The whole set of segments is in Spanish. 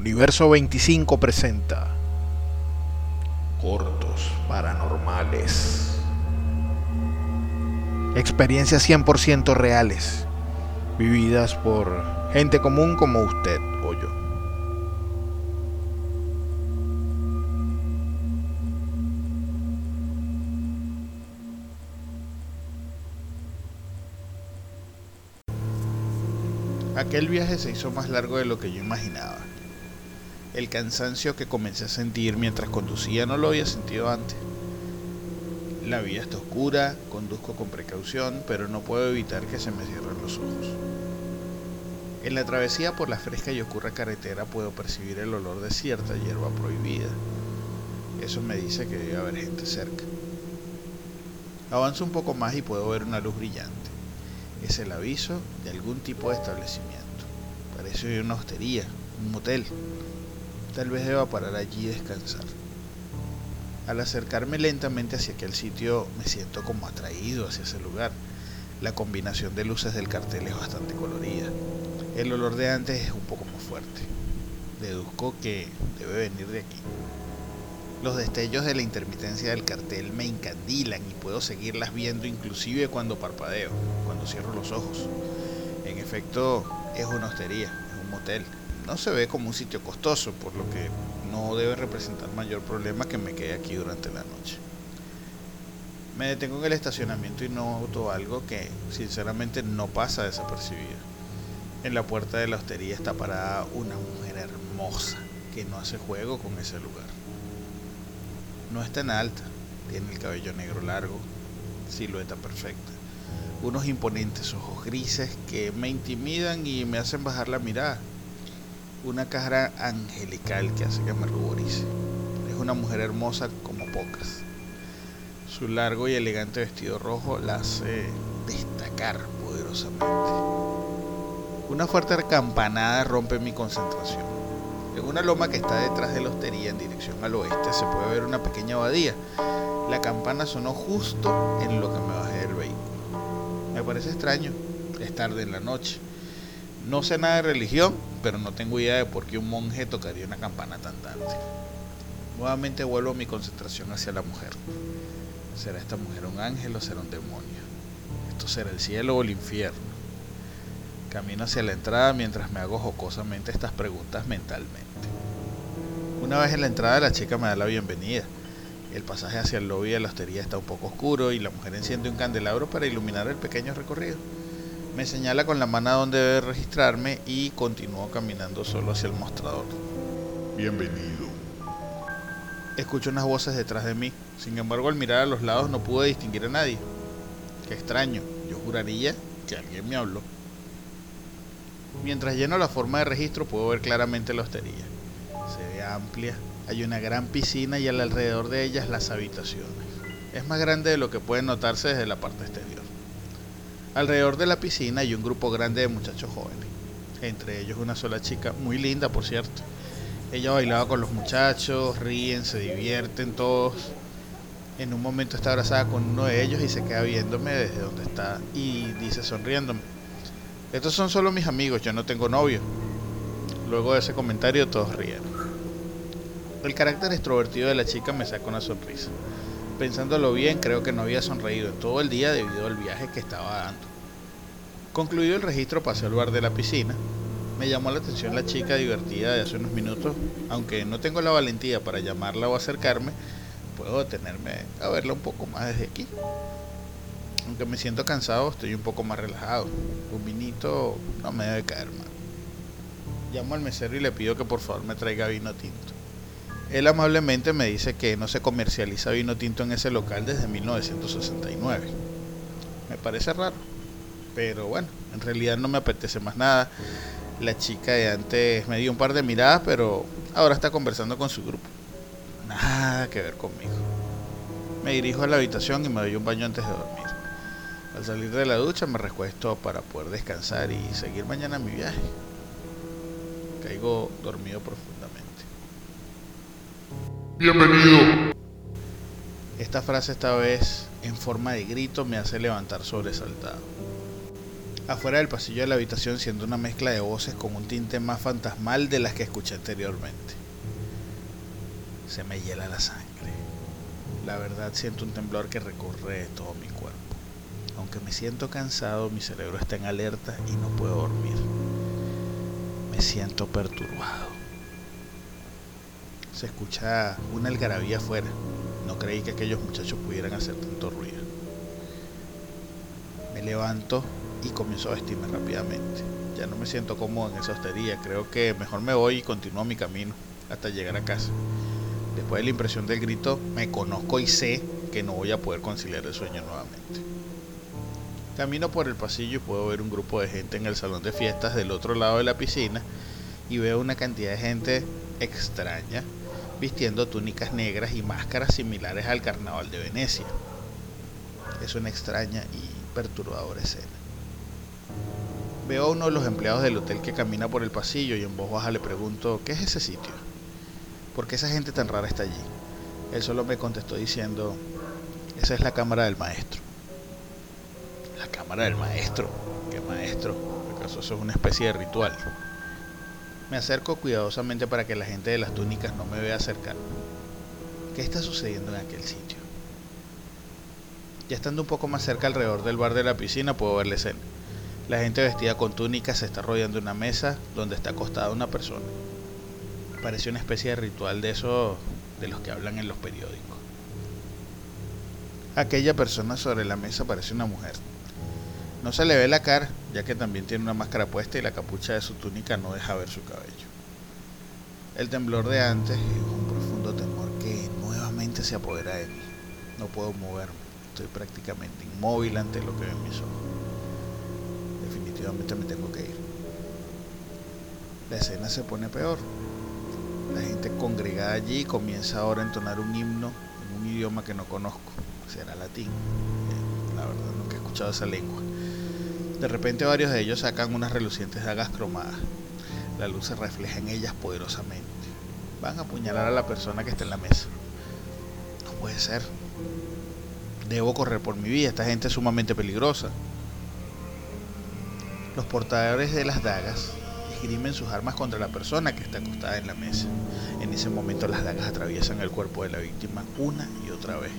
Universo 25 presenta Cortos Paranormales. Experiencias 100% reales, vividas por gente común como usted o yo. Aquel viaje se hizo más largo de lo que yo imaginaba. El cansancio que comencé a sentir mientras conducía no lo había sentido antes. La vía está oscura, conduzco con precaución, pero no puedo evitar que se me cierren los ojos. En la travesía por la fresca y oscura carretera puedo percibir el olor de cierta hierba prohibida. Eso me dice que debe haber gente cerca. Avanzo un poco más y puedo ver una luz brillante. Es el aviso de algún tipo de establecimiento. Parece una hostería, un motel. Tal vez deba parar allí y descansar. Al acercarme lentamente hacia aquel sitio me siento como atraído hacia ese lugar. La combinación de luces del cartel es bastante colorida. El olor de antes es un poco más fuerte. Deduzco que debe venir de aquí. Los destellos de la intermitencia del cartel me encandilan y puedo seguirlas viendo inclusive cuando parpadeo, cuando cierro los ojos. En efecto, es una hostería, es un motel. No se ve como un sitio costoso, por lo que no debe representar mayor problema que me quede aquí durante la noche. Me detengo en el estacionamiento y noto algo que sinceramente no pasa desapercibido. En la puerta de la hostería está parada una mujer hermosa que no hace juego con ese lugar. No es tan alta, tiene el cabello negro largo, silueta perfecta, unos imponentes ojos grises que me intimidan y me hacen bajar la mirada, una cara angelical que hace que me ruborice. Es una mujer hermosa como pocas. Su largo y elegante vestido rojo la hace destacar poderosamente. Una fuerte campanada rompe mi concentración. En una loma que está detrás de la hostería en dirección al oeste se puede ver una pequeña abadía. La campana sonó justo en lo que me bajé del vehículo. Me parece extraño, es tarde en la noche. No sé nada de religión, pero no tengo idea de por qué un monje tocaría una campana tan tarde. Nuevamente vuelvo mi concentración hacia la mujer. ¿Será esta mujer un ángel o será un demonio? ¿Esto será el cielo o el infierno? Camino hacia la entrada mientras me hago jocosamente estas preguntas mentalmente. Una vez en la entrada la chica me da la bienvenida. El pasaje hacia el lobby de la hostería está un poco oscuro y la mujer enciende un candelabro para iluminar el pequeño recorrido. Me señala con la mano a dónde debe registrarme y continúo caminando solo hacia el mostrador. Bienvenido. Escucho unas voces detrás de mí. Sin embargo, al mirar a los lados no pude distinguir a nadie. Qué extraño. Yo juraría que alguien me habló. Mientras lleno la forma de registro puedo ver claramente la hostería. Se ve amplia, hay una gran piscina y alrededor de ellas las habitaciones. Es más grande de lo que puede notarse desde la parte exterior. Alrededor de la piscina hay un grupo grande de muchachos jóvenes, entre ellos una sola chica, muy linda por cierto. Ella bailaba con los muchachos, ríen, se divierten todos. En un momento está abrazada con uno de ellos y se queda viéndome desde donde está y dice sonriéndome, estos son solo mis amigos, yo no tengo novio. Luego de ese comentario todos rieron. El carácter extrovertido de la chica me saca una sonrisa. Pensándolo bien, creo que no había sonreído en todo el día debido al viaje que estaba dando. Concluido el registro, pasé al bar de la piscina. Me llamó la atención la chica divertida de hace unos minutos, aunque no tengo la valentía para llamarla o acercarme, puedo detenerme a verla un poco más desde aquí. Aunque me siento cansado, estoy un poco más relajado. Un vinito no me debe caer mal. Llamo al mesero y le pido que por favor me traiga vino tinto. Él amablemente me dice que no se comercializa vino tinto en ese local desde 1969. Me parece raro, pero bueno, en realidad no me apetece más nada. La chica de antes me dio un par de miradas, pero ahora está conversando con su grupo. Nada que ver conmigo. Me dirijo a la habitación y me doy un baño antes de dormir. Al salir de la ducha me recuesto para poder descansar y seguir mañana mi viaje. Caigo dormido profundamente. Bienvenido. Esta frase esta vez en forma de grito me hace levantar sobresaltado. Afuera del pasillo de la habitación siendo una mezcla de voces con un tinte más fantasmal de las que escuché anteriormente. Se me hiela la sangre. La verdad siento un temblor que recorre todo mi cuerpo. Aunque me siento cansado, mi cerebro está en alerta y no puedo dormir. Me siento perturbado. Se escucha una algarabía afuera. No creí que aquellos muchachos pudieran hacer tanto ruido. Me levanto y comienzo a vestirme rápidamente. Ya no me siento cómodo en esa hostería. Creo que mejor me voy y continúo mi camino hasta llegar a casa. Después de la impresión del grito, me conozco y sé que no voy a poder conciliar el sueño nuevamente. Camino por el pasillo y puedo ver un grupo de gente en el salón de fiestas del otro lado de la piscina y veo una cantidad de gente extraña vistiendo túnicas negras y máscaras similares al carnaval de Venecia. Es una extraña y perturbadora escena. Veo a uno de los empleados del hotel que camina por el pasillo y en voz baja le pregunto, ¿qué es ese sitio? ¿Por qué esa gente tan rara está allí? Él solo me contestó diciendo, esa es la cámara del maestro. La cámara del maestro. ¿Qué maestro? ¿Acaso eso es una especie de ritual? Me acerco cuidadosamente para que la gente de las túnicas no me vea acercar. ¿Qué está sucediendo en aquel sitio? Ya estando un poco más cerca alrededor del bar de la piscina puedo ver la escena. La gente vestida con túnicas se está rodeando una mesa donde está acostada una persona. Parece una especie de ritual de esos de los que hablan en los periódicos. Aquella persona sobre la mesa parece una mujer. No se le ve la cara, ya que también tiene una máscara puesta y la capucha de su túnica no deja ver su cabello. El temblor de antes es un profundo temor que nuevamente se apodera de mí. No puedo moverme, estoy prácticamente inmóvil ante lo que ven mis ojos. Definitivamente me tengo que ir. La escena se pone peor. La gente congregada allí comienza ahora a entonar un himno en un idioma que no conozco. Será latín. Eh, la verdad nunca he escuchado esa lengua. De repente varios de ellos sacan unas relucientes dagas cromadas. La luz se refleja en ellas poderosamente. Van a apuñalar a la persona que está en la mesa. No puede ser. Debo correr por mi vida. Esta gente es sumamente peligrosa. Los portadores de las dagas esgrimen sus armas contra la persona que está acostada en la mesa. En ese momento las dagas atraviesan el cuerpo de la víctima una y otra vez.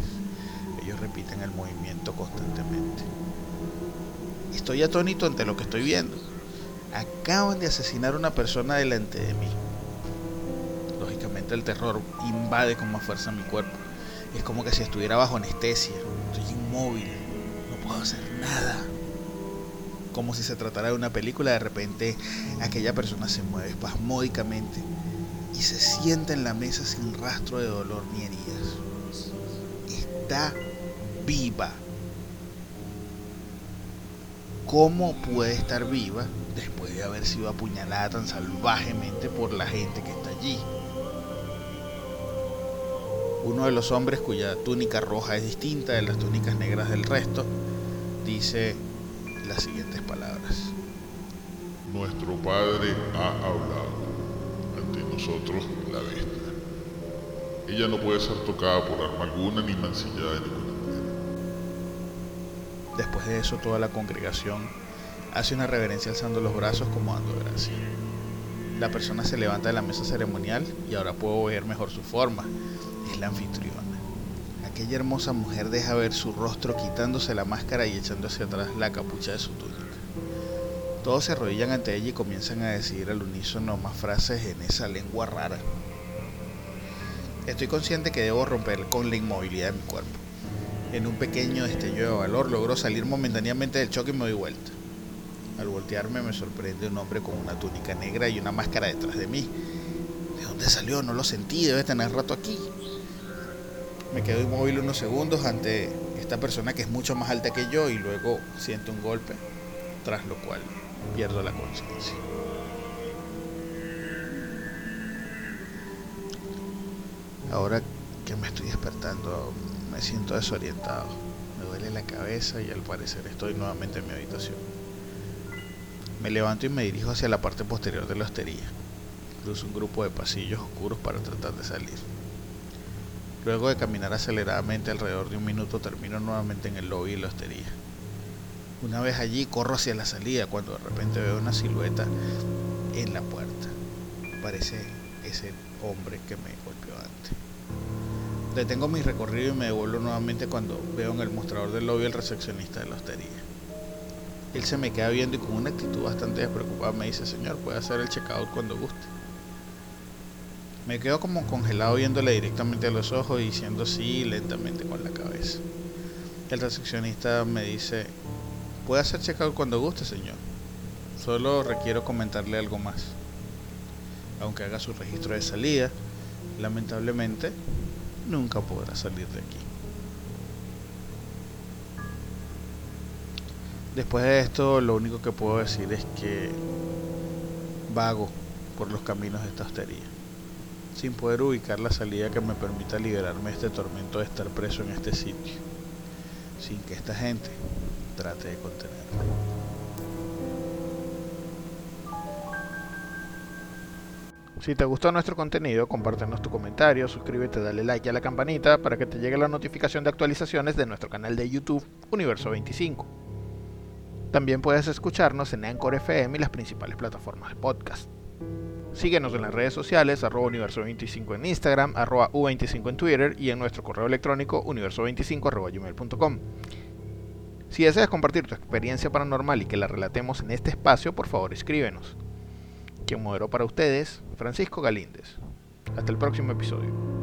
Ellos repiten el movimiento constantemente. Estoy atónito ante lo que estoy viendo. Acaban de asesinar a una persona delante de mí. Lógicamente el terror invade con más fuerza mi cuerpo. Es como que si estuviera bajo anestesia. Estoy inmóvil. No puedo hacer nada como si se tratara de una película, de repente aquella persona se mueve espasmódicamente y se sienta en la mesa sin rastro de dolor ni heridas. Está viva. ¿Cómo puede estar viva después de haber sido apuñalada tan salvajemente por la gente que está allí? Uno de los hombres cuya túnica roja es distinta de las túnicas negras del resto dice las siguientes palabras. Nuestro Padre ha hablado. Ante nosotros la bestia. Ella no puede ser tocada por arma alguna ni mancillada de manera. Después de eso toda la congregación hace una reverencia alzando los brazos como dando gracias. La persona se levanta de la mesa ceremonial y ahora puedo ver mejor su forma. Es la anfitriona. Aquella hermosa mujer deja ver su rostro quitándose la máscara y echando hacia atrás la capucha de su túnica. Todos se arrodillan ante ella y comienzan a decir al unísono más frases en esa lengua rara. Estoy consciente que debo romper con la inmovilidad de mi cuerpo. En un pequeño destello de valor logro salir momentáneamente del choque y me doy vuelta. Al voltearme me sorprende un hombre con una túnica negra y una máscara detrás de mí. ¿De dónde salió? No lo sentí, debe tener rato aquí. Me quedo inmóvil unos segundos ante esta persona que es mucho más alta que yo y luego siento un golpe, tras lo cual pierdo la conciencia. Ahora que me estoy despertando, me siento desorientado. Me duele la cabeza y al parecer estoy nuevamente en mi habitación. Me levanto y me dirijo hacia la parte posterior de la hostería. Cruzo un grupo de pasillos oscuros para tratar de salir. Luego de caminar aceleradamente alrededor de un minuto termino nuevamente en el lobby de la hostería. Una vez allí corro hacia la salida cuando de repente veo una silueta en la puerta. Parece ese hombre que me golpeó antes. Detengo mi recorrido y me devuelvo nuevamente cuando veo en el mostrador del lobby el recepcionista de la hostería. Él se me queda viendo y con una actitud bastante despreocupada me dice, señor, puede hacer el checkout cuando guste. Me quedo como congelado viéndole directamente a los ojos y diciendo sí lentamente con la cabeza. El recepcionista me dice, puede hacer checkout cuando guste, señor. Solo requiero comentarle algo más. Aunque haga su registro de salida, lamentablemente nunca podrá salir de aquí. Después de esto, lo único que puedo decir es que vago por los caminos de esta hostería, sin poder ubicar la salida que me permita liberarme de este tormento de estar preso en este sitio, sin que esta gente trate de contenerme. Si te gustó nuestro contenido, compártenos tu comentario, suscríbete, dale like a la campanita para que te llegue la notificación de actualizaciones de nuestro canal de YouTube Universo 25. También puedes escucharnos en Anchor FM y las principales plataformas de podcast. Síguenos en las redes sociales, arroba universo25 en Instagram, arroba u25 en Twitter y en nuestro correo electrónico universo25 gmail.com. Si deseas compartir tu experiencia paranormal y que la relatemos en este espacio, por favor escríbenos. Quien moderó para ustedes, Francisco Galíndez. Hasta el próximo episodio.